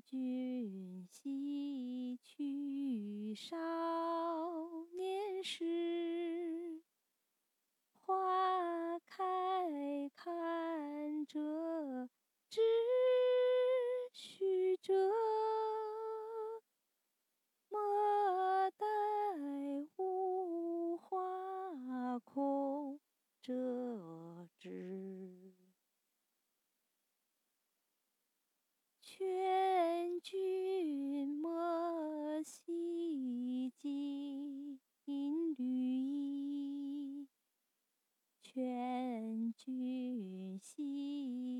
君西去少问君兮。